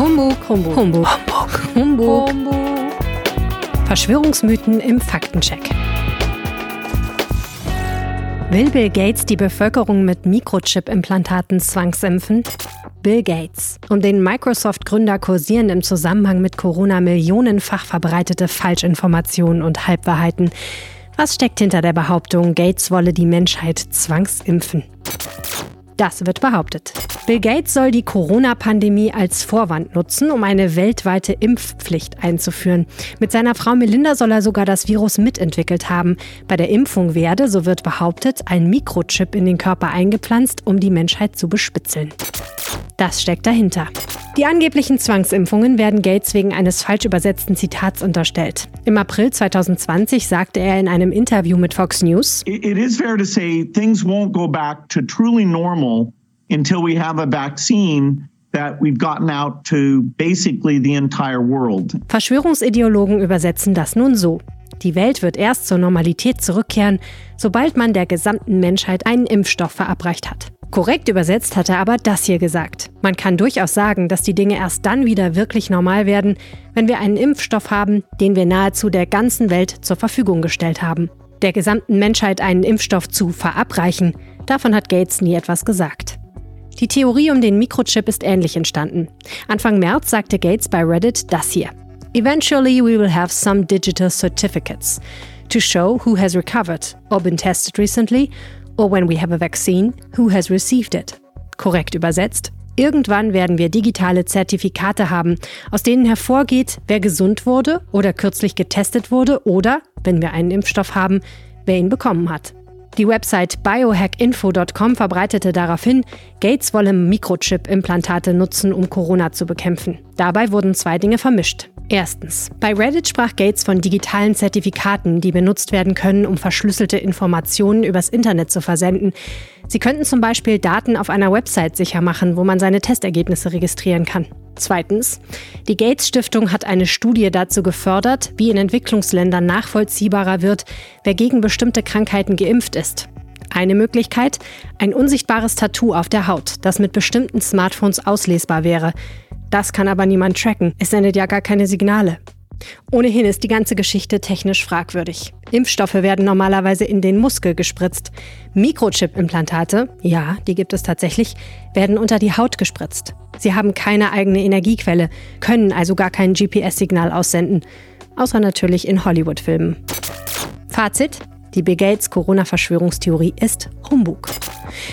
Humbug, Humbug, Humbug, Humbug, Humbug. Humbug. Verschwörungsmythen im Faktencheck. Will Bill Gates die Bevölkerung mit Mikrochip-Implantaten zwangsimpfen? Bill Gates. Um den Microsoft-Gründer kursieren im Zusammenhang mit Corona millionenfach verbreitete Falschinformationen und Halbwahrheiten. Was steckt hinter der Behauptung, Gates wolle die Menschheit zwangsimpfen? Das wird behauptet. Bill Gates soll die Corona-Pandemie als Vorwand nutzen, um eine weltweite Impfpflicht einzuführen. Mit seiner Frau Melinda soll er sogar das Virus mitentwickelt haben. Bei der Impfung werde, so wird behauptet, ein Mikrochip in den Körper eingepflanzt, um die Menschheit zu bespitzeln. Das steckt dahinter. Die angeblichen Zwangsimpfungen werden Gates wegen eines falsch übersetzten Zitats unterstellt. Im April 2020 sagte er in einem Interview mit Fox News: It is fair to say things won't go back to truly normal until we have a vaccine that we've gotten out to basically the entire world. Verschwörungsideologen übersetzen das nun so: Die Welt wird erst zur Normalität zurückkehren, sobald man der gesamten Menschheit einen Impfstoff verabreicht hat. Korrekt übersetzt hat er aber das hier gesagt. Man kann durchaus sagen, dass die Dinge erst dann wieder wirklich normal werden, wenn wir einen Impfstoff haben, den wir nahezu der ganzen Welt zur Verfügung gestellt haben. Der gesamten Menschheit einen Impfstoff zu verabreichen, davon hat Gates nie etwas gesagt. Die Theorie um den Mikrochip ist ähnlich entstanden. Anfang März sagte Gates bei Reddit das hier. Eventually we will have some digital certificates to show who has recovered or been tested recently or when we have a vaccine, who has received it. Korrekt übersetzt. Irgendwann werden wir digitale Zertifikate haben, aus denen hervorgeht, wer gesund wurde oder kürzlich getestet wurde oder, wenn wir einen Impfstoff haben, wer ihn bekommen hat. Die Website biohackinfo.com verbreitete daraufhin, Gates wolle Mikrochip-Implantate nutzen, um Corona zu bekämpfen. Dabei wurden zwei Dinge vermischt. Erstens. Bei Reddit sprach Gates von digitalen Zertifikaten, die benutzt werden können, um verschlüsselte Informationen übers Internet zu versenden. Sie könnten zum Beispiel Daten auf einer Website sicher machen, wo man seine Testergebnisse registrieren kann. Zweitens. Die Gates Stiftung hat eine Studie dazu gefördert, wie in Entwicklungsländern nachvollziehbarer wird, wer gegen bestimmte Krankheiten geimpft ist. Eine Möglichkeit, ein unsichtbares Tattoo auf der Haut, das mit bestimmten Smartphones auslesbar wäre. Das kann aber niemand tracken. Es sendet ja gar keine Signale. Ohnehin ist die ganze Geschichte technisch fragwürdig. Impfstoffe werden normalerweise in den Muskel gespritzt. Mikrochip-Implantate, ja, die gibt es tatsächlich, werden unter die Haut gespritzt. Sie haben keine eigene Energiequelle, können also gar kein GPS-Signal aussenden. Außer natürlich in Hollywood-Filmen. Fazit: Die Bill Gates Corona-Verschwörungstheorie ist Humbug.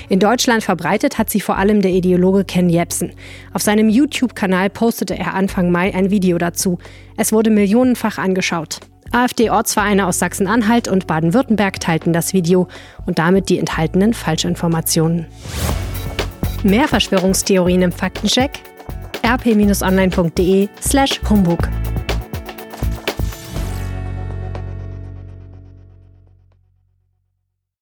In Deutschland verbreitet hat sie vor allem der Ideologe Ken Jebsen. Auf seinem YouTube-Kanal postete er Anfang Mai ein Video dazu. Es wurde millionenfach angeschaut. AfD-Ortsvereine aus Sachsen-Anhalt und Baden-Württemberg teilten das Video und damit die enthaltenen Falschinformationen. Mehr Verschwörungstheorien im Faktencheck? rp-online.de slash Humbug.